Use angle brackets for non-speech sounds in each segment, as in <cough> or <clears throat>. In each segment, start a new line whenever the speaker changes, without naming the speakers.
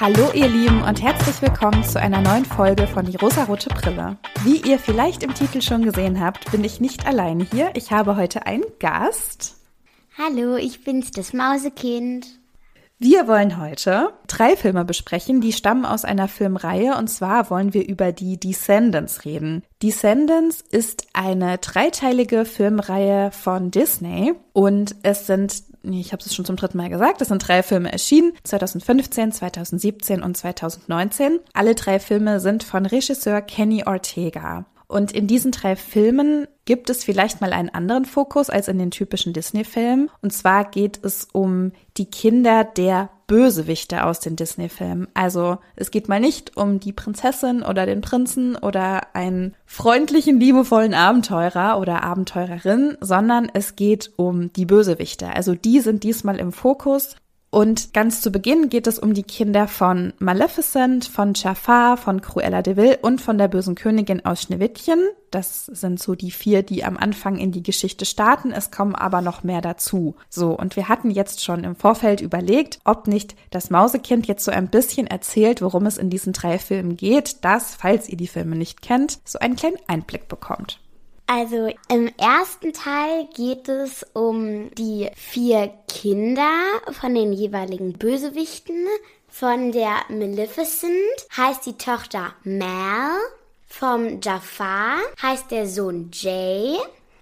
Hallo ihr Lieben und herzlich willkommen zu einer neuen Folge von Die rosarote Brille. Wie ihr vielleicht im Titel schon gesehen habt, bin ich nicht alleine hier. Ich habe heute einen Gast.
Hallo, ich bin's, das Mausekind.
Wir wollen heute drei Filme besprechen, die stammen aus einer Filmreihe und zwar wollen wir über die Descendants reden. Descendants ist eine dreiteilige Filmreihe von Disney und es sind, ich habe es schon zum dritten Mal gesagt, es sind drei Filme erschienen, 2015, 2017 und 2019. Alle drei Filme sind von Regisseur Kenny Ortega. Und in diesen drei Filmen gibt es vielleicht mal einen anderen Fokus als in den typischen Disney-Filmen. Und zwar geht es um die Kinder der Bösewichte aus den Disney-Filmen. Also es geht mal nicht um die Prinzessin oder den Prinzen oder einen freundlichen, liebevollen Abenteurer oder Abenteurerin, sondern es geht um die Bösewichte. Also die sind diesmal im Fokus und ganz zu Beginn geht es um die Kinder von Maleficent, von Jafar, von Cruella de Vil und von der bösen Königin aus Schneewittchen. Das sind so die vier, die am Anfang in die Geschichte starten. Es kommen aber noch mehr dazu. So, und wir hatten jetzt schon im Vorfeld überlegt, ob nicht das Mausekind jetzt so ein bisschen erzählt, worum es in diesen drei Filmen geht, dass, falls ihr die Filme nicht kennt, so einen kleinen Einblick bekommt.
Also im ersten Teil geht es um die vier Kinder von den jeweiligen Bösewichten. Von der Maleficent heißt die Tochter Mal. Vom Jafar heißt der Sohn Jay.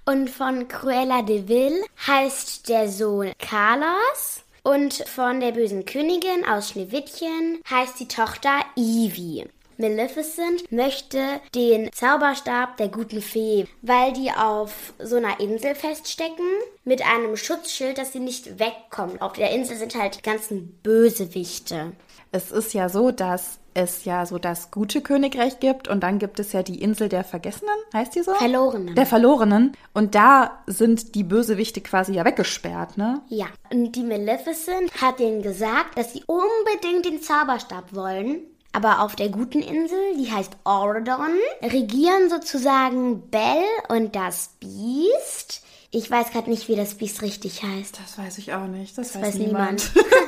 Und von Cruella de Vil heißt der Sohn Carlos. Und von der bösen Königin aus Schneewittchen heißt die Tochter Evie. Maleficent möchte den Zauberstab der guten Fee, weil die auf so einer Insel feststecken mit einem Schutzschild, dass sie nicht wegkommen. Auf der Insel sind halt die ganzen Bösewichte.
Es ist ja so, dass es ja so das gute Königreich gibt und dann gibt es ja die Insel der Vergessenen, heißt die so?
Verlorenen.
Der Verlorenen. Und da sind die Bösewichte quasi ja weggesperrt, ne?
Ja. Und die Maleficent hat denen gesagt, dass sie unbedingt den Zauberstab wollen. Aber auf der guten Insel, die heißt Ordon, regieren sozusagen Belle und das Biest. Ich weiß gerade nicht, wie das Biest richtig heißt.
Das weiß ich auch nicht. Das,
Das
weiß,
weiß
niemand.
niemand. <laughs>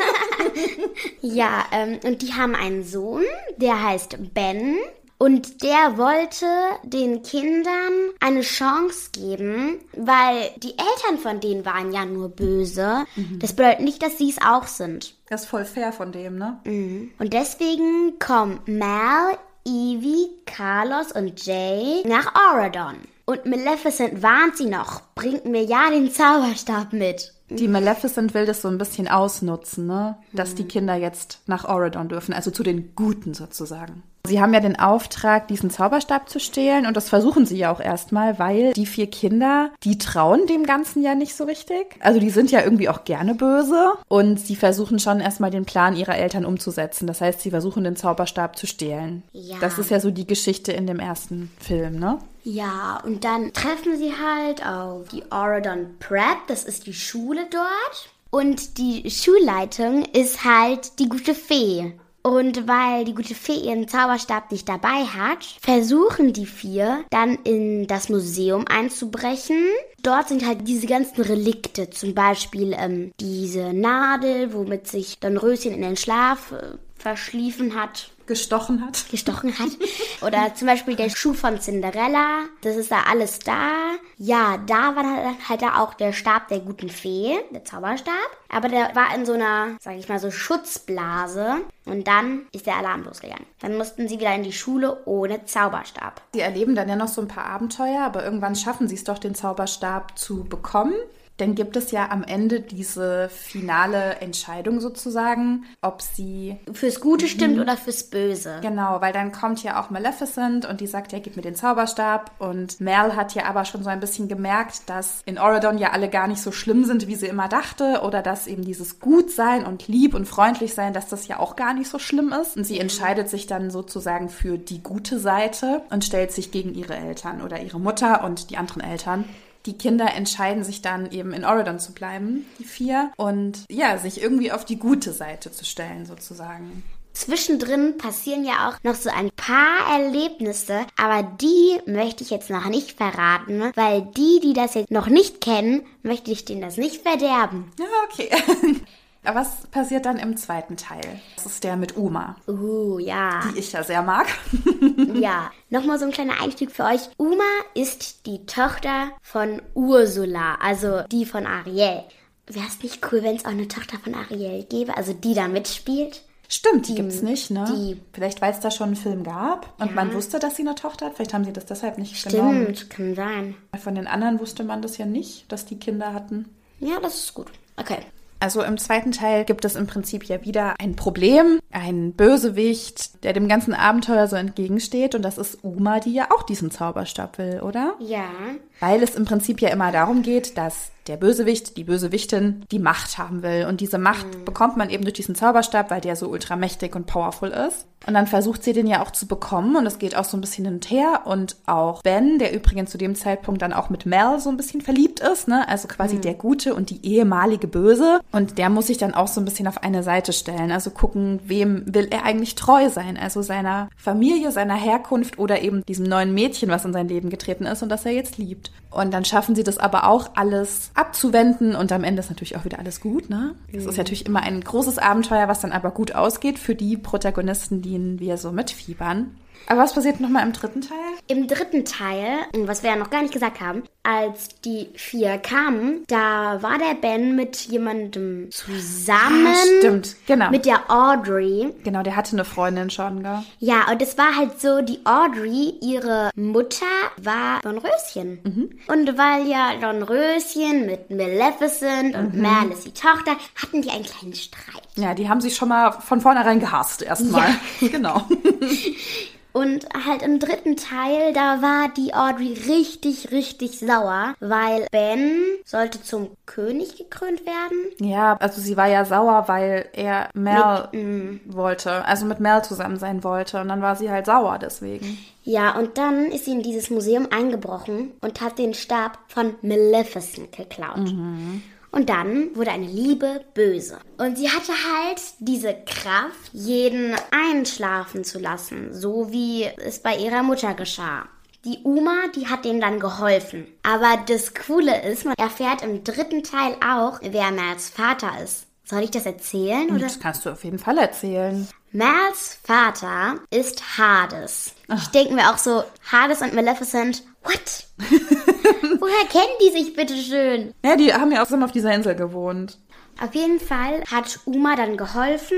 <laughs> Ja, ähm, und die haben einen Sohn, der heißt Ben. Und der wollte den Kindern eine Chance geben, weil die Eltern von denen waren ja nur böse. Das bedeutet nicht, dass sie es auch sind.
das ist voll fair von dem, ne?
Und deswegen kommen Mal, Evie, Carlos und Jay nach Oradon. Und Maleficent warnt sie noch, bringt mir ja den Zauberstab mit.
Die Maleficent will das so ein bisschen ausnutzen, ne? Dass die Kinder jetzt nach Oradon dürfen, also zu den Guten sozusagen. Sie haben ja den Auftrag, diesen Zauberstab zu stehlen und das versuchen sie ja auch erstmal, weil die vier Kinder, die trauen dem Ganzen ja nicht so richtig. Also die sind ja irgendwie auch gerne böse und sie versuchen schon erstmal den Plan ihrer Eltern umzusetzen. Das heißt, sie versuchen den Zauberstab zu stehlen.
Ja.
Das ist ja so die Geschichte in dem ersten Film, ne?
Ja, und dann treffen sie halt auf die Oradon Prep, das ist die Schule dort. Und die Schulleitung ist halt die gute Fee. Und weil die gute Fee ihren Zauberstab nicht dabei hat, versuchen die vier dann in das Museum einzubrechen. Dort sind halt diese ganzen Relikte, zum Beispiel ähm, diese Nadel, womit sich Dornröschen in den Schlaf äh, verschliefen hat
Gestochen hat.
gestochen hat. Oder zum Beispiel der Schuh von Cinderella. Das ist da alles da. Ja, da war halt da auch der Stab der guten Fee, der Zauberstab. Aber der war in so einer, sag ich mal, so Schutzblase. Und dann ist der Alarm losgegangen. Dann mussten sie wieder in die Schule ohne Zauberstab.
Sie erleben dann ja noch so ein paar Abenteuer, aber irgendwann schaffen sie es doch, den Zauberstab zu bekommen. Dann gibt es ja am Ende diese finale Entscheidung sozusagen, ob sie
Fürs Gute stimmt oder fürs Böse.
Genau, weil dann kommt ja auch Maleficent und die sagt, ja, gib mir den Zauberstab. Und Mel hat ja aber schon so ein bisschen gemerkt, dass in Oradon ja alle gar nicht so schlimm sind, wie sie immer dachte. Oder dass eben dieses Gutsein und lieb und freundlich sein, dass das ja auch gar nicht so schlimm ist. Und sie entscheidet sich dann sozusagen für die gute Seite und stellt sich gegen ihre Eltern oder ihre Mutter und die anderen Eltern. Die Kinder entscheiden sich dann eben in Oradon zu bleiben, die vier, und ja, sich irgendwie auf die gute Seite zu stellen sozusagen.
Zwischendrin passieren ja auch noch so ein paar Erlebnisse, aber die möchte ich jetzt noch nicht verraten, weil die, die das jetzt noch nicht kennen, möchte ich denen das nicht verderben.
Ja, okay. <laughs> Aber was passiert dann im zweiten Teil? Das ist der mit Uma.
Uh, ja.
Die ich ja sehr mag. <laughs>
ja. Nochmal so ein kleiner Einstieg für euch. Uma ist die Tochter von Ursula, also die von Ariel. Wäre es nicht cool, wenn es auch eine Tochter von Ariel gäbe, also die da mitspielt?
Stimmt, die gibt's nicht, ne?
die-
Vielleicht, weil es da schon einen Film gab und man wusste, dass sie eine Tochter hat. Vielleicht haben sie das deshalb nicht
Stimmt,
genommen.
kann sein.
Von den anderen wusste man das ja nicht, dass die Kinder hatten.
Ja, das ist gut. Okay.
Also im zweiten Teil gibt es im Prinzip ja wieder ein Problem, ein Bösewicht, der dem ganzen Abenteuer so entgegensteht. Und das ist Uma, die ja auch diesen Zauberstab will, oder?
Ja.
Weil es im Prinzip ja immer darum geht, dass der Bösewicht, die Bösewichtin, die Macht haben will. Und diese Macht bekommt man eben durch diesen Zauberstab, weil der so ultramächtig und powerful ist. Und dann versucht sie den ja auch zu bekommen. Und es geht auch so ein bisschen hin und her. Und auch Ben, der übrigens zu dem Zeitpunkt dann auch mit Mel so ein bisschen verliebt ist, ne? Also quasi der Gute und die ehemalige Böse. Und der muss sich dann auch so ein bisschen auf eine Seite stellen. Also gucken, wem will er eigentlich treu sein? Also seiner Familie, seiner Herkunft oder eben diesem neuen Mädchen, was in sein Leben getreten ist und das er jetzt liebt. Und dann schaffen sie das aber auch alles abzuwenden und am Ende ist natürlich auch wieder alles gut, ne? Es ist natürlich immer ein großes Abenteuer, was dann aber gut ausgeht für die Protagonisten, denen wir so mitfiebern. Aber was passiert nochmal im dritten Teil?
Im dritten Teil, was wir ja noch gar nicht gesagt haben, als die vier kamen, da war der Ben mit jemandem zusammen.
Ah, stimmt, genau.
Mit der Audrey.
Genau, der hatte eine Freundin schon, gell?
Ja, und es war halt so, die Audrey, ihre Mutter war Dornröschen.
Mhm.
Und weil ja Dornröschen mit Maleficent und
Mhm.
Merle ist die Tochter, hatten die einen kleinen Streit.
Ja, die haben sich schon mal von vornherein gehasst erstmal. <laughs> Genau. <laughs>
Und halt im dritten Teil, da war die Audrey richtig, richtig sauer, weil Ben sollte zum König gekrönt werden.
Ja, also sie war ja sauer, weil er Mel wollte, also mit Mel zusammen sein wollte. Und dann war sie halt sauer deswegen.
Ja, und dann ist sie in dieses Museum eingebrochen und hat den Stab von Maleficent geklaut. Und dann wurde eine Liebe böse. Und sie hatte halt diese Kraft, jeden einschlafen zu lassen, so wie es bei ihrer Mutter geschah. Die Uma, die hat denen dann geholfen. Aber das Coole ist, man erfährt im dritten Teil auch, wer Mels Vater ist. Soll ich das erzählen? Oder?
Das kannst du auf jeden Fall erzählen.
Mels Vater ist Hades. Ich denke mir auch so, Hades und Maleficent, what? <laughs> Woher kennen die sich bitte schön?
Ja, die haben ja auch zusammen auf dieser Insel gewohnt.
Auf jeden Fall hat Uma dann geholfen,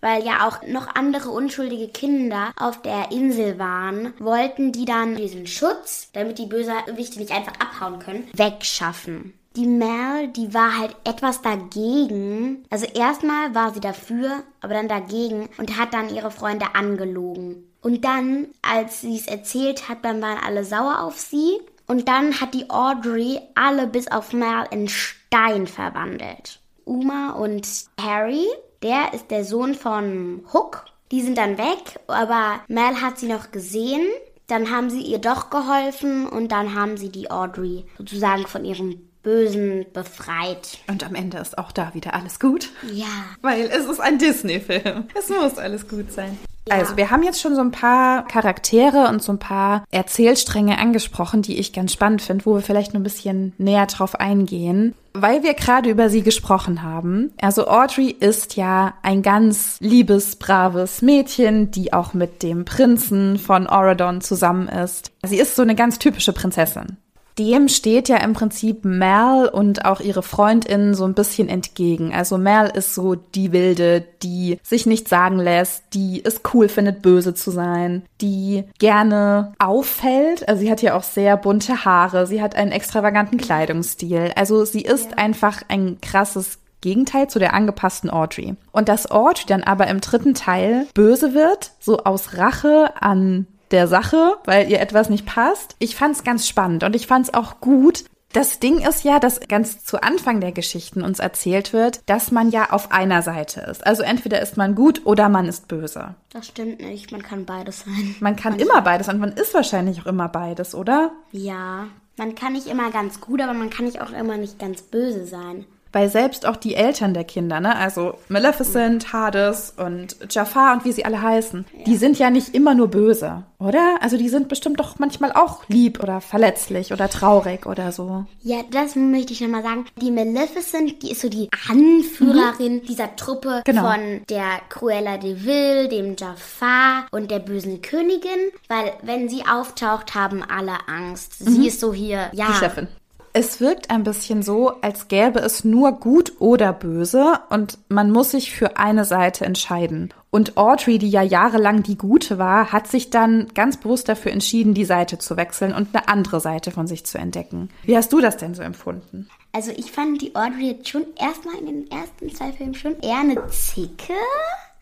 weil ja auch noch andere unschuldige Kinder auf der Insel waren, wollten die dann diesen Schutz, damit die Bösewichte nicht einfach abhauen können, wegschaffen. Die Mel, die war halt etwas dagegen. Also erstmal war sie dafür, aber dann dagegen und hat dann ihre Freunde angelogen. Und dann, als sie es erzählt hat, dann waren alle sauer auf sie. Und dann hat die Audrey alle bis auf Mel in Stein verwandelt. Uma und Harry, der ist der Sohn von Hook. Die sind dann weg, aber Mel hat sie noch gesehen. Dann haben sie ihr doch geholfen und dann haben sie die Audrey sozusagen von ihrem Bösen befreit.
Und am Ende ist auch da wieder alles gut.
Ja.
Weil es ist ein Disney-Film. Es muss alles gut sein. Also, wir haben jetzt schon so ein paar Charaktere und so ein paar Erzählstränge angesprochen, die ich ganz spannend finde, wo wir vielleicht noch ein bisschen näher drauf eingehen. Weil wir gerade über sie gesprochen haben. Also Audrey ist ja ein ganz liebes, braves Mädchen, die auch mit dem Prinzen von Oradon zusammen ist. Sie ist so eine ganz typische Prinzessin. Dem steht ja im Prinzip Mel und auch ihre Freundin so ein bisschen entgegen. Also Mel ist so die Wilde, die sich nichts sagen lässt, die es cool findet, böse zu sein, die gerne auffällt. Also sie hat ja auch sehr bunte Haare, sie hat einen extravaganten Kleidungsstil. Also sie ist einfach ein krasses Gegenteil zu der angepassten Audrey. Und dass Audrey dann aber im dritten Teil böse wird, so aus Rache an der Sache, weil ihr etwas nicht passt. Ich fand's ganz spannend und ich fand's auch gut. Das Ding ist ja, dass ganz zu Anfang der Geschichten uns erzählt wird, dass man ja auf einer Seite ist. Also entweder ist man gut oder man ist böse.
Das stimmt nicht, man kann beides sein.
Man kann immer beides und man ist wahrscheinlich auch immer beides, oder?
Ja, man kann nicht immer ganz gut, aber man kann nicht auch immer nicht ganz böse sein.
Weil selbst auch die Eltern der Kinder, ne, also Maleficent, Hades und Jafar und wie sie alle heißen, ja. die sind ja nicht immer nur böse, oder? Also die sind bestimmt doch manchmal auch lieb oder verletzlich oder traurig oder so.
Ja, das möchte ich nochmal sagen. Die Maleficent, die ist so die Anführerin mhm. dieser Truppe genau. von der Cruella de Vil, dem Jafar und der bösen Königin, weil wenn sie auftaucht, haben alle Angst. Sie mhm. ist so hier, ja.
Die Chefin. Es wirkt ein bisschen so, als gäbe es nur gut oder böse und man muss sich für eine Seite entscheiden. Und Audrey, die ja jahrelang die Gute war, hat sich dann ganz bewusst dafür entschieden, die Seite zu wechseln und eine andere Seite von sich zu entdecken. Wie hast du das denn so empfunden?
Also ich fand die Audrey jetzt schon erstmal in den ersten zwei Filmen schon eher eine Zicke.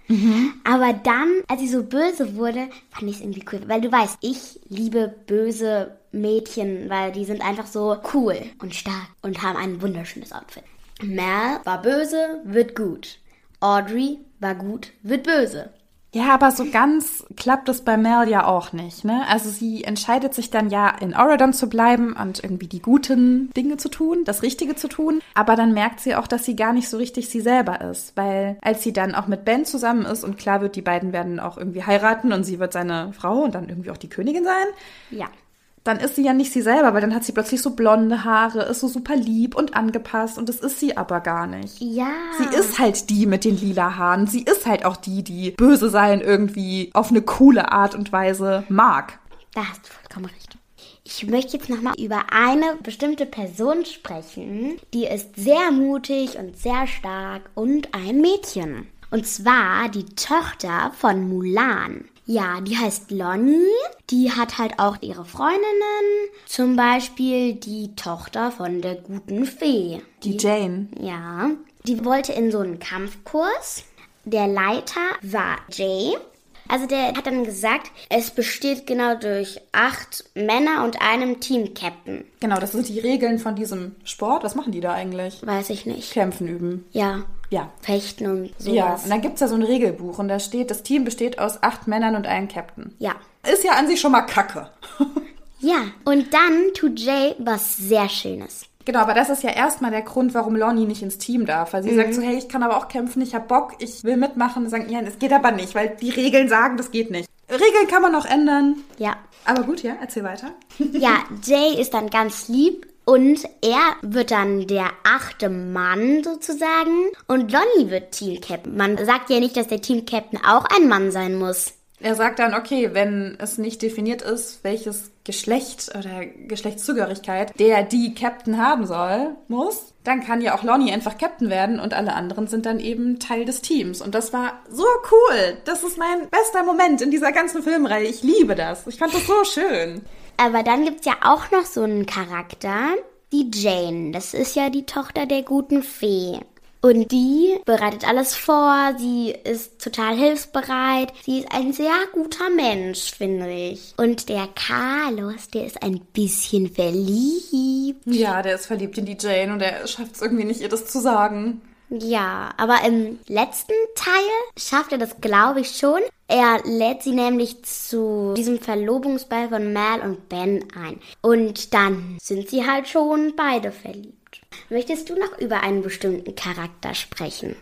Mhm. Aber dann, als sie so böse wurde, fand ich es irgendwie cool. Weil du weißt, ich liebe böse Mädchen, weil die sind einfach so cool und stark und haben ein wunderschönes Outfit. Mel war böse, wird gut. Audrey war gut, wird böse.
Ja, aber so ganz klappt es bei Mel ja auch nicht, ne? Also sie entscheidet sich dann ja in Oregon zu bleiben und irgendwie die guten Dinge zu tun, das Richtige zu tun. Aber dann merkt sie auch, dass sie gar nicht so richtig sie selber ist, weil als sie dann auch mit Ben zusammen ist und klar wird, die beiden werden auch irgendwie heiraten und sie wird seine Frau und dann irgendwie auch die Königin sein.
Ja
dann ist sie ja nicht sie selber, weil dann hat sie plötzlich so blonde Haare, ist so super lieb und angepasst und das ist sie aber gar nicht.
Ja.
Sie ist halt die mit den lila Haaren. Sie ist halt auch die, die böse sein irgendwie auf eine coole Art und Weise mag.
Da hast du vollkommen recht. Ich möchte jetzt nochmal über eine bestimmte Person sprechen, die ist sehr mutig und sehr stark und ein Mädchen. Und zwar die Tochter von Mulan. Ja, die heißt Lonnie. Die hat halt auch ihre Freundinnen. Zum Beispiel die Tochter von der guten Fee.
Die, die Jane.
Ja. Die wollte in so einen Kampfkurs. Der Leiter war Jay. Also der hat dann gesagt, es besteht genau durch acht Männer und einem Team-Captain.
Genau, das sind die Regeln von diesem Sport. Was machen die da eigentlich?
Weiß ich nicht.
Kämpfen üben.
Ja.
Ja.
Fechten und sowas.
Ja, und dann gibt es da so ein Regelbuch und da steht, das Team besteht aus acht Männern und einem Captain.
Ja.
Ist ja an sich schon mal kacke. <laughs>
ja, und dann tut Jay was sehr Schönes.
Genau, aber das ist ja erstmal der Grund, warum Lonnie nicht ins Team darf. Weil sie mhm. sagt so, hey, ich kann aber auch kämpfen, ich hab Bock, ich will mitmachen. Und sagen, ja, es geht aber nicht, weil die Regeln sagen, das geht nicht. Regeln kann man noch ändern.
Ja.
Aber gut, ja, erzähl weiter.
ja, <laughs> Jay ist dann ganz lieb und er wird dann der achte Mann sozusagen und Lonnie wird Team-Captain. Man sagt ja nicht, dass der Team-Captain auch ein Mann sein muss.
Er sagt dann, okay, wenn es nicht definiert ist, welches Geschlecht oder Geschlechtszugehörigkeit der die Captain haben soll, muss, dann kann ja auch Lonnie einfach Captain werden und alle anderen sind dann eben Teil des Teams. Und das war so cool. Das ist mein bester Moment in dieser ganzen Filmreihe. Ich liebe das. Ich fand das so schön.
Aber dann gibt es ja auch noch so einen Charakter, die Jane. Das ist ja die Tochter der guten Fee. Und die bereitet alles vor, sie ist total hilfsbereit, sie ist ein sehr guter Mensch, finde ich. Und der Carlos, der ist ein bisschen verliebt.
Ja, der ist verliebt in die Jane und er schafft es irgendwie nicht, ihr das zu sagen.
Ja, aber im letzten Teil schafft er das, glaube ich, schon. Er lädt sie nämlich zu diesem Verlobungsball von Mal und Ben ein. Und dann sind sie halt schon beide verliebt. Möchtest du noch über einen bestimmten Charakter sprechen?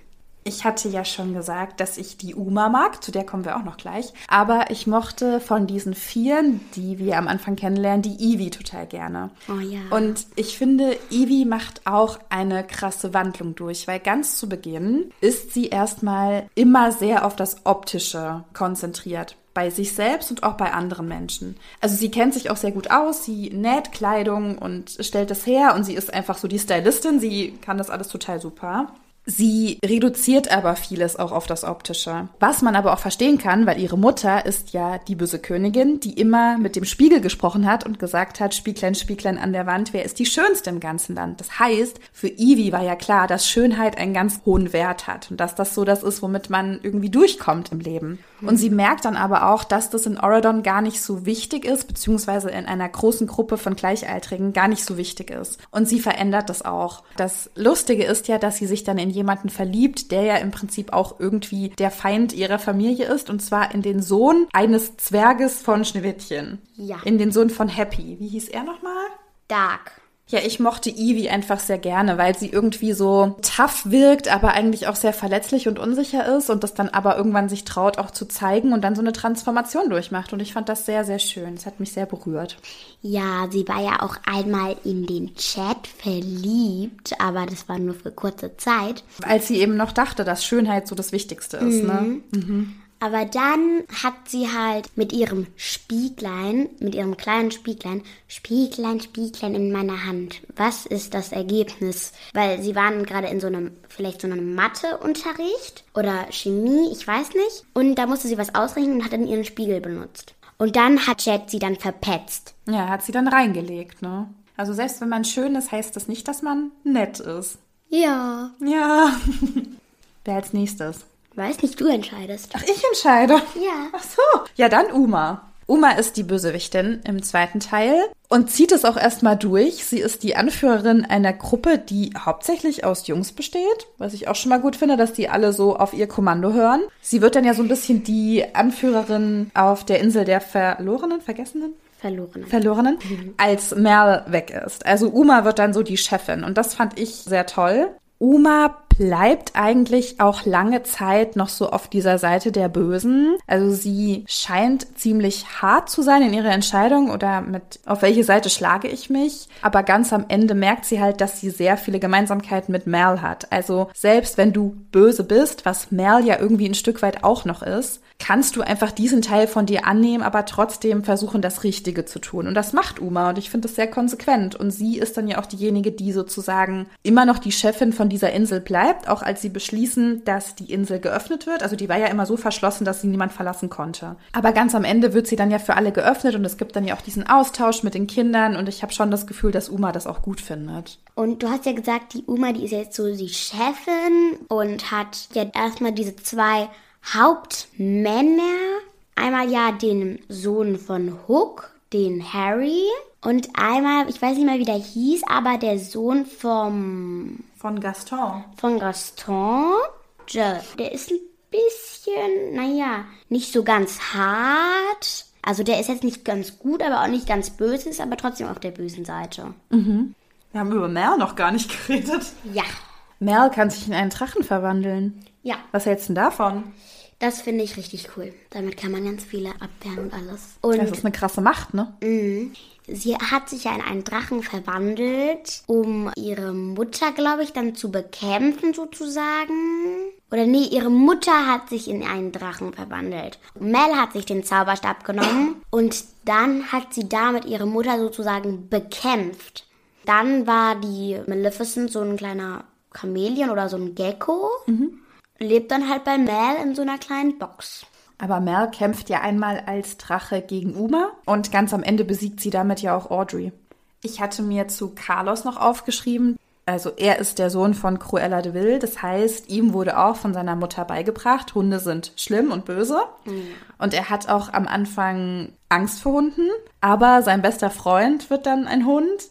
Ich hatte ja schon gesagt, dass ich die Uma mag, zu der kommen wir auch noch gleich. Aber ich mochte von diesen Vieren, die wir am Anfang kennenlernen, die Ivy total gerne.
Oh ja.
Und ich finde, Ivy macht auch eine krasse Wandlung durch, weil ganz zu Beginn ist sie erstmal immer sehr auf das Optische konzentriert bei sich selbst und auch bei anderen Menschen. Also sie kennt sich auch sehr gut aus, sie näht Kleidung und stellt das her und sie ist einfach so die Stylistin, sie kann das alles total super. Sie reduziert aber vieles auch auf das Optische. Was man aber auch verstehen kann, weil ihre Mutter ist ja die böse Königin, die immer mit dem Spiegel gesprochen hat und gesagt hat, Spieglein, Spieglein an der Wand, wer ist die Schönste im ganzen Land? Das heißt, für Ivy war ja klar, dass Schönheit einen ganz hohen Wert hat und dass das so das ist, womit man irgendwie durchkommt im Leben. Und sie merkt dann aber auch, dass das in Oregon gar nicht so wichtig ist, beziehungsweise in einer großen Gruppe von Gleichaltrigen gar nicht so wichtig ist. Und sie verändert das auch. Das Lustige ist ja, dass sie sich dann in jemanden verliebt, der ja im Prinzip auch irgendwie der Feind ihrer Familie ist, und zwar in den Sohn eines Zwerges von Schneewittchen.
Ja.
In den Sohn von Happy. Wie hieß er nochmal?
Dark.
Ja, ich mochte Evie einfach sehr gerne, weil sie irgendwie so tough wirkt, aber eigentlich auch sehr verletzlich und unsicher ist und das dann aber irgendwann sich traut, auch zu zeigen und dann so eine Transformation durchmacht. Und ich fand das sehr, sehr schön. Es hat mich sehr berührt.
Ja, sie war ja auch einmal in den Chat verliebt, aber das war nur für kurze Zeit.
Als sie eben noch dachte, dass Schönheit so das Wichtigste ist, ne? mhm. ne? Mhm.
Aber dann hat sie halt mit ihrem Spieglein, mit ihrem kleinen Spieglein, Spieglein, Spieglein in meiner Hand. Was ist das Ergebnis? Weil sie waren gerade in so einem, vielleicht so einem Matheunterricht oder Chemie, ich weiß nicht. Und da musste sie was ausrechnen und hat dann ihren Spiegel benutzt. Und dann hat Jet sie dann verpetzt.
Ja, hat sie dann reingelegt, ne? Also selbst wenn man schön ist, heißt das nicht, dass man nett ist.
Ja.
Ja. <laughs> Wer als nächstes?
Weiß nicht, du entscheidest.
Ach, ich entscheide?
Ja.
Ach so. Ja, dann Uma. Uma ist die Bösewichtin im zweiten Teil und zieht es auch erstmal durch. Sie ist die Anführerin einer Gruppe, die hauptsächlich aus Jungs besteht, was ich auch schon mal gut finde, dass die alle so auf ihr Kommando hören. Sie wird dann ja so ein bisschen die Anführerin auf der Insel der Verlorenen, Vergessenen?
Verlorenen.
Verlorenen, mhm. als Mel weg ist. Also Uma wird dann so die Chefin und das fand ich sehr toll. Uma bleibt eigentlich auch lange Zeit noch so auf dieser Seite der Bösen. Also sie scheint ziemlich hart zu sein in ihrer Entscheidung oder mit auf welche Seite schlage ich mich. Aber ganz am Ende merkt sie halt, dass sie sehr viele Gemeinsamkeiten mit Mel hat. Also selbst wenn du böse bist, was Mel ja irgendwie ein Stück weit auch noch ist, kannst du einfach diesen Teil von dir annehmen, aber trotzdem versuchen, das Richtige zu tun. Und das macht Uma und ich finde das sehr konsequent. Und sie ist dann ja auch diejenige, die sozusagen immer noch die Chefin von dieser Insel bleibt, auch als sie beschließen, dass die Insel geöffnet wird. Also die war ja immer so verschlossen, dass sie niemand verlassen konnte. Aber ganz am Ende wird sie dann ja für alle geöffnet und es gibt dann ja auch diesen Austausch mit den Kindern und ich habe schon das Gefühl, dass Uma das auch gut findet.
Und du hast ja gesagt, die Uma, die ist jetzt so die Chefin und hat ja erstmal diese zwei Hauptmänner. Einmal ja den Sohn von Hook, den Harry. Und einmal, ich weiß nicht mehr, wie der hieß, aber der Sohn vom...
Von Gaston.
Von Gaston. Der ist ein bisschen, naja, nicht so ganz hart. Also der ist jetzt nicht ganz gut, aber auch nicht ganz böse, ist aber trotzdem auf der bösen Seite.
Mhm. Wir haben über Mel noch gar nicht <laughs> geredet.
Ja.
Mel kann sich in einen Drachen verwandeln.
Ja.
Was hältst du denn davon?
Das finde ich richtig cool. Damit kann man ganz viele abwehren und alles.
Und das ist eine krasse Macht, ne?
Mh, sie hat sich ja in einen Drachen verwandelt, um ihre Mutter, glaube ich, dann zu bekämpfen sozusagen. Oder nee, ihre Mutter hat sich in einen Drachen verwandelt. Mel hat sich den Zauberstab genommen <clears throat> und dann hat sie damit ihre Mutter sozusagen bekämpft. Dann war die Maleficent so ein kleiner Chamäleon oder so ein Gecko. Mhm lebt dann halt bei Mel in so einer kleinen Box.
Aber Mel kämpft ja einmal als Drache gegen Uma und ganz am Ende besiegt sie damit ja auch Audrey. Ich hatte mir zu Carlos noch aufgeschrieben, also er ist der Sohn von Cruella de Vil, das heißt, ihm wurde auch von seiner Mutter beigebracht, Hunde sind schlimm und böse. Und er hat auch am Anfang Angst vor Hunden, aber sein bester Freund wird dann ein Hund.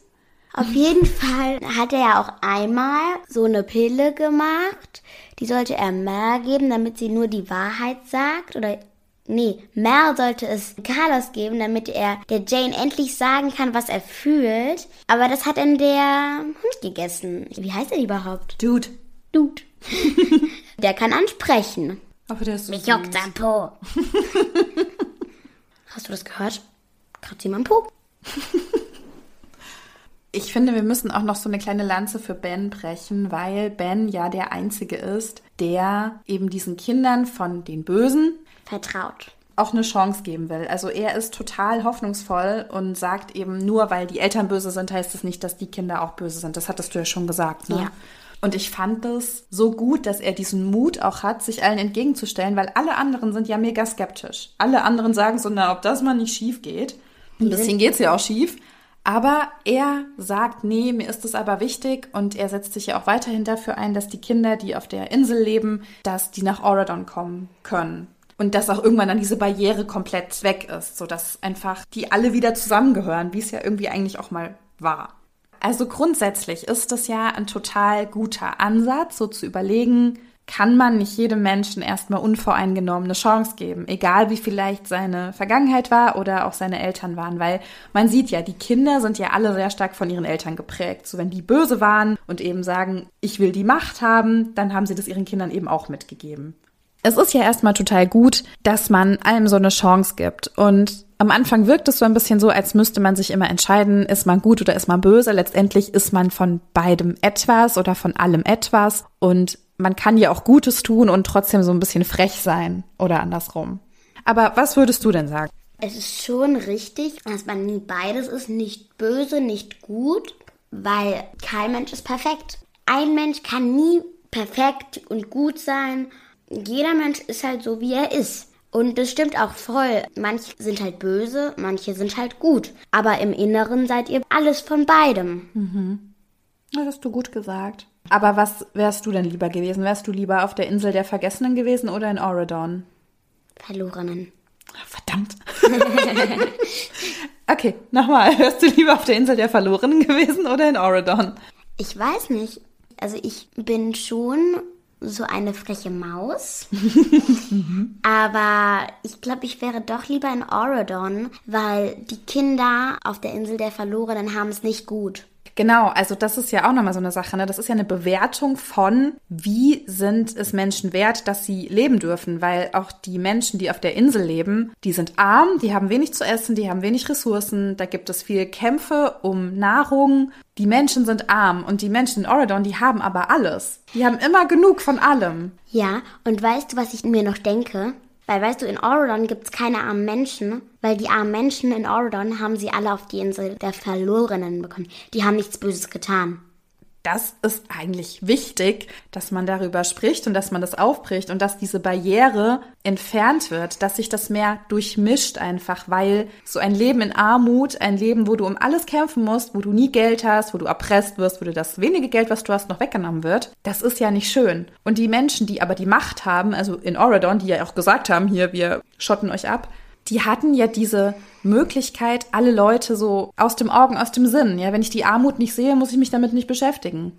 Auf jeden Fall hat er ja auch einmal so eine Pille gemacht, die sollte er Mel geben, damit sie nur die Wahrheit sagt. Oder nee, Mel sollte es Carlos geben, damit er der Jane endlich sagen kann, was er fühlt. Aber das hat dann der Hund gegessen. Wie heißt er überhaupt?
Dude.
Dude. <laughs> der kann ansprechen.
Aber der ist so
Mich juckt sein Po. <laughs> Hast du das gehört? Kratzt jemand Po? <laughs>
Ich finde, wir müssen auch noch so eine kleine Lanze für Ben brechen, weil Ben ja der Einzige ist, der eben diesen Kindern von den Bösen
vertraut.
Auch eine Chance geben will. Also er ist total hoffnungsvoll und sagt eben, nur weil die Eltern böse sind, heißt es das nicht, dass die Kinder auch böse sind. Das hattest du ja schon gesagt, ne?
Ja.
Und ich fand es so gut, dass er diesen Mut auch hat, sich allen entgegenzustellen, weil alle anderen sind ja mega skeptisch. Alle anderen sagen so, na, ob das mal nicht schief geht. Ein bisschen geht's ja auch schief. Aber er sagt, nee, mir ist es aber wichtig und er setzt sich ja auch weiterhin dafür ein, dass die Kinder, die auf der Insel leben, dass die nach Oradon kommen können. Und dass auch irgendwann dann diese Barriere komplett weg ist, sodass einfach die alle wieder zusammengehören, wie es ja irgendwie eigentlich auch mal war. Also grundsätzlich ist das ja ein total guter Ansatz, so zu überlegen, kann man nicht jedem Menschen erstmal unvoreingenommen eine Chance geben, egal wie vielleicht seine Vergangenheit war oder auch seine Eltern waren, weil man sieht ja, die Kinder sind ja alle sehr stark von ihren Eltern geprägt. So wenn die böse waren und eben sagen, ich will die Macht haben, dann haben sie das ihren Kindern eben auch mitgegeben. Es ist ja erstmal total gut, dass man allem so eine Chance gibt und am Anfang wirkt es so ein bisschen so, als müsste man sich immer entscheiden, ist man gut oder ist man böse. Letztendlich ist man von beidem etwas oder von allem etwas. Und man kann ja auch Gutes tun und trotzdem so ein bisschen frech sein oder andersrum. Aber was würdest du denn sagen?
Es ist schon richtig, dass man nie beides ist, nicht böse, nicht gut, weil kein Mensch ist perfekt. Ein Mensch kann nie perfekt und gut sein. Jeder Mensch ist halt so, wie er ist. Und das stimmt auch voll. Manche sind halt böse, manche sind halt gut. Aber im Inneren seid ihr alles von beidem.
Mhm. Das hast du gut gesagt. Aber was wärst du denn lieber gewesen? Wärst du lieber auf der Insel der Vergessenen gewesen oder in Oredon?
Verlorenen.
Verdammt. <laughs> okay, nochmal. Wärst du lieber auf der Insel der Verlorenen gewesen oder in Oredon?
Ich weiß nicht. Also ich bin schon so eine freche Maus. <laughs> Aber ich glaube, ich wäre doch lieber in Oredon, weil die Kinder auf der Insel der Verlorenen haben es nicht gut.
Genau, also das ist ja auch nochmal so eine Sache. Ne? Das ist ja eine Bewertung von, wie sind es Menschen wert, dass sie leben dürfen. Weil auch die Menschen, die auf der Insel leben, die sind arm, die haben wenig zu essen, die haben wenig Ressourcen. Da gibt es viel Kämpfe um Nahrung. Die Menschen sind arm und die Menschen in Oregon, die haben aber alles. Die haben immer genug von allem.
Ja, und weißt du, was ich mir noch denke? Weil weißt du, in Oregon gibt's keine armen Menschen, weil die armen Menschen in Oregon haben sie alle auf die Insel der Verlorenen bekommen. Die haben nichts Böses getan
das ist eigentlich wichtig, dass man darüber spricht und dass man das aufbricht und dass diese Barriere entfernt wird, dass sich das mehr durchmischt einfach, weil so ein Leben in Armut, ein Leben, wo du um alles kämpfen musst, wo du nie Geld hast, wo du erpresst wirst, wo dir das wenige Geld, was du hast, noch weggenommen wird, das ist ja nicht schön. Und die Menschen, die aber die Macht haben, also in Oregon, die ja auch gesagt haben, hier, wir schotten euch ab, die hatten ja diese Möglichkeit, alle Leute so aus dem Augen, aus dem Sinn. Ja, wenn ich die Armut nicht sehe, muss ich mich damit nicht beschäftigen.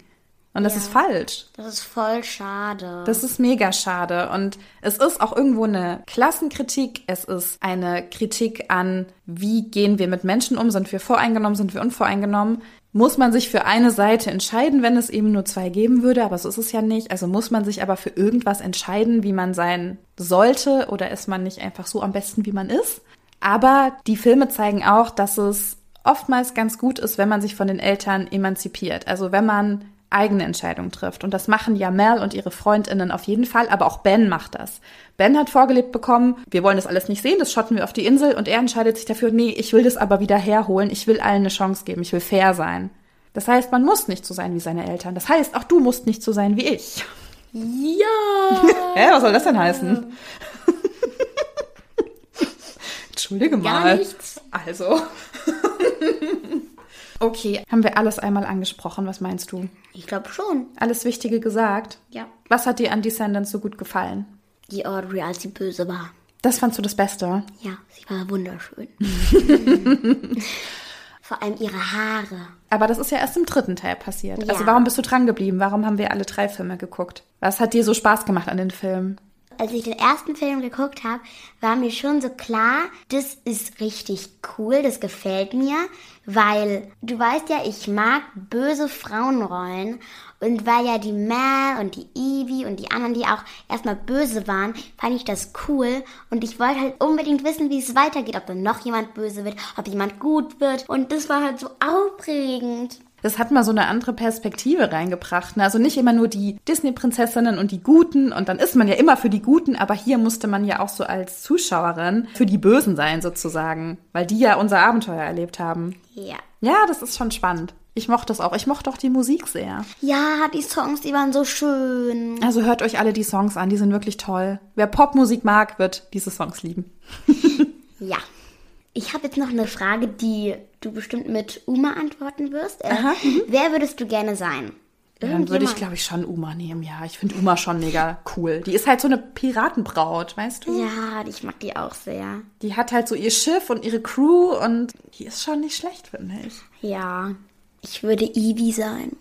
Und das ja, ist falsch.
Das ist voll schade.
Das ist mega schade. Und es ist auch irgendwo eine Klassenkritik. Es ist eine Kritik an, wie gehen wir mit Menschen um? Sind wir voreingenommen? Sind wir unvoreingenommen? Muss man sich für eine Seite entscheiden, wenn es eben nur zwei geben würde, aber so ist es ja nicht. Also muss man sich aber für irgendwas entscheiden, wie man sein sollte oder ist man nicht einfach so am besten, wie man ist. Aber die Filme zeigen auch, dass es oftmals ganz gut ist, wenn man sich von den Eltern emanzipiert. Also wenn man eigene Entscheidungen trifft. Und das machen ja Mel und ihre Freundinnen auf jeden Fall, aber auch Ben macht das. Ben hat vorgelebt bekommen, wir wollen das alles nicht sehen, das schotten wir auf die Insel und er entscheidet sich dafür, nee, ich will das aber wieder herholen, ich will allen eine Chance geben, ich will fair sein. Das heißt, man muss nicht so sein wie seine Eltern. Das heißt, auch du musst nicht so sein wie ich.
Ja. <laughs>
Hä, was soll das denn heißen? <laughs> Entschuldige mal.
Gar nichts.
Also. <laughs> Okay, haben wir alles einmal angesprochen? Was meinst du?
Ich glaube schon.
Alles Wichtige gesagt?
Ja.
Was hat dir an Descendants so gut gefallen?
Die Audrey, als sie böse war.
Das fandst du das Beste?
Ja, sie war wunderschön. <laughs> Vor allem ihre Haare.
Aber das ist ja erst im dritten Teil passiert. Ja. Also warum bist du dran geblieben? Warum haben wir alle drei Filme geguckt? Was hat dir so Spaß gemacht an den Filmen?
als ich den ersten Film geguckt habe, war mir schon so klar, das ist richtig cool, das gefällt mir, weil du weißt ja, ich mag böse Frauenrollen und weil ja die Mel und die Evie und die anderen, die auch erstmal böse waren, fand ich das cool. Und ich wollte halt unbedingt wissen, wie es weitergeht, ob dann noch jemand böse wird, ob jemand gut wird. Und das war halt so aufregend.
Das hat mal so eine andere Perspektive reingebracht. Ne? Also nicht immer nur die Disney-Prinzessinnen und die Guten und dann ist man ja immer für die Guten, aber hier musste man ja auch so als Zuschauerin für die Bösen sein sozusagen, weil die ja unser Abenteuer erlebt haben.
Ja.
Ja, das ist schon spannend. Ich mochte es auch. Ich mochte auch die Musik sehr.
Ja, die Songs, die waren so schön.
Also hört euch alle die Songs an, die sind wirklich toll. Wer Popmusik mag, wird diese Songs lieben. <laughs>
ja. Ich habe jetzt noch eine Frage, die du bestimmt mit Uma antworten wirst. Äh, mhm. Wer würdest du gerne sein?
Ja, dann würde ich, glaube ich, schon Uma nehmen. Ja, ich finde Uma schon mega cool. Die ist halt so eine Piratenbraut, weißt du?
Ja, ich mag die auch sehr.
Die hat halt so ihr Schiff und ihre Crew und die ist schon nicht schlecht, finde ich.
Ja, ich würde Ivy sein.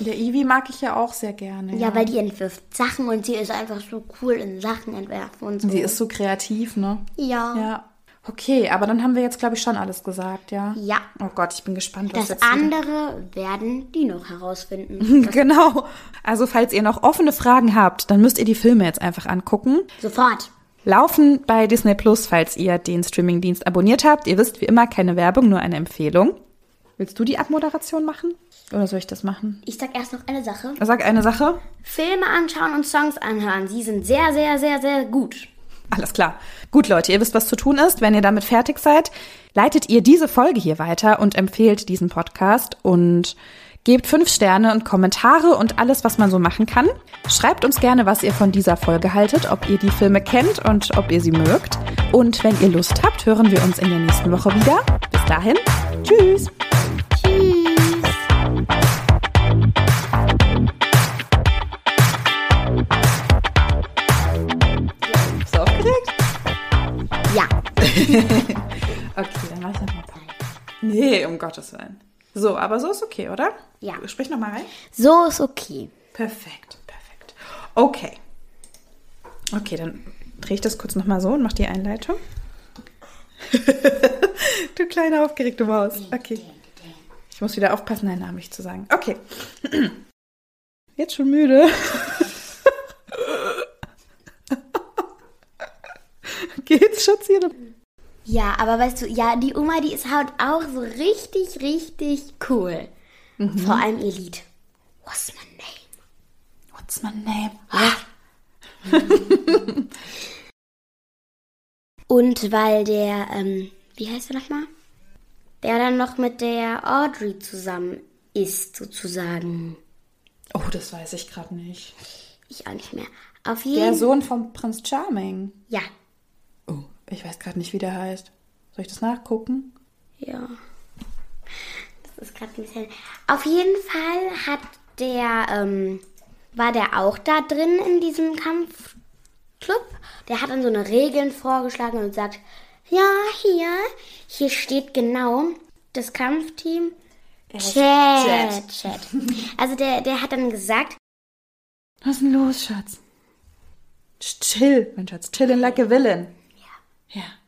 Der Ivy mag ich ja auch sehr gerne.
Ja, weil die entwirft Sachen und sie ist einfach so cool in Sachen entwerfen und so.
Sie ist so kreativ, ne?
ja.
Ja. Okay, aber dann haben wir jetzt, glaube ich, schon alles gesagt, ja?
Ja.
Oh Gott, ich bin gespannt, was
Das
jetzt wieder-
andere werden die noch herausfinden. <laughs>
Genau. Also, falls ihr noch offene Fragen habt, dann müsst ihr die Filme jetzt einfach angucken.
Sofort.
Laufen bei Disney Plus, falls ihr den Streamingdienst abonniert habt. Ihr wisst, wie immer, keine Werbung, nur eine Empfehlung. Willst du die Abmoderation machen? Oder soll ich das machen?
Ich sag erst noch eine Sache.
Sag eine Sache.
Filme anschauen und Songs anhören. Sie sind sehr, sehr, sehr, sehr gut.
Alles klar. Gut, Leute, ihr wisst, was zu tun ist. Wenn ihr damit fertig seid, leitet ihr diese Folge hier weiter und empfehlt diesen Podcast und gebt fünf Sterne und Kommentare und alles, was man so machen kann. Schreibt uns gerne, was ihr von dieser Folge haltet, ob ihr die Filme kennt und ob ihr sie mögt. Und wenn ihr Lust habt, hören wir uns in der nächsten Woche wieder. Bis dahin, tschüss. <laughs> Okay, dann mach ich nochmal Pause. Nee, um Gottes Willen. So, aber so ist okay, oder?
Ja.
Sprich nochmal rein.
So ist okay.
Perfekt, perfekt. Okay. Okay, dann drehe ich das kurz nochmal so und mache die Einleitung. <laughs> du kleine aufgeregte Maus. Okay. Ich muss wieder aufpassen, deinen Namen nicht zu sagen. Okay. <clears throat> Jetzt schon müde. <laughs> Geht's, Schatzi? oder?
Ja, aber weißt du, ja, die Oma, die ist halt auch so richtig, richtig cool. Vor allem ihr Lied. What's my name?
What's my name? <laughs>
Und weil der, ähm, wie heißt er nochmal? Der dann noch mit der Audrey zusammen ist, sozusagen.
Oh, das weiß ich gerade nicht.
Ich auch nicht mehr. Auf
Der
jeden
Sohn von Prinz Charming.
Ja.
Ich weiß gerade nicht, wie der heißt. Soll ich das nachgucken?
Ja. Das ist gerade ein bisschen. Auf jeden Fall hat der, ähm, war der auch da drin in diesem Kampfclub. Der hat dann so eine Regeln vorgeschlagen und sagt, ja, hier, hier steht genau das Kampfteam. Chat. Chat. <laughs> Also der, der hat dann gesagt,
Was ist denn los, Schatz? Chill, mein Schatz. Chillin' like a villain. Ja. Ja.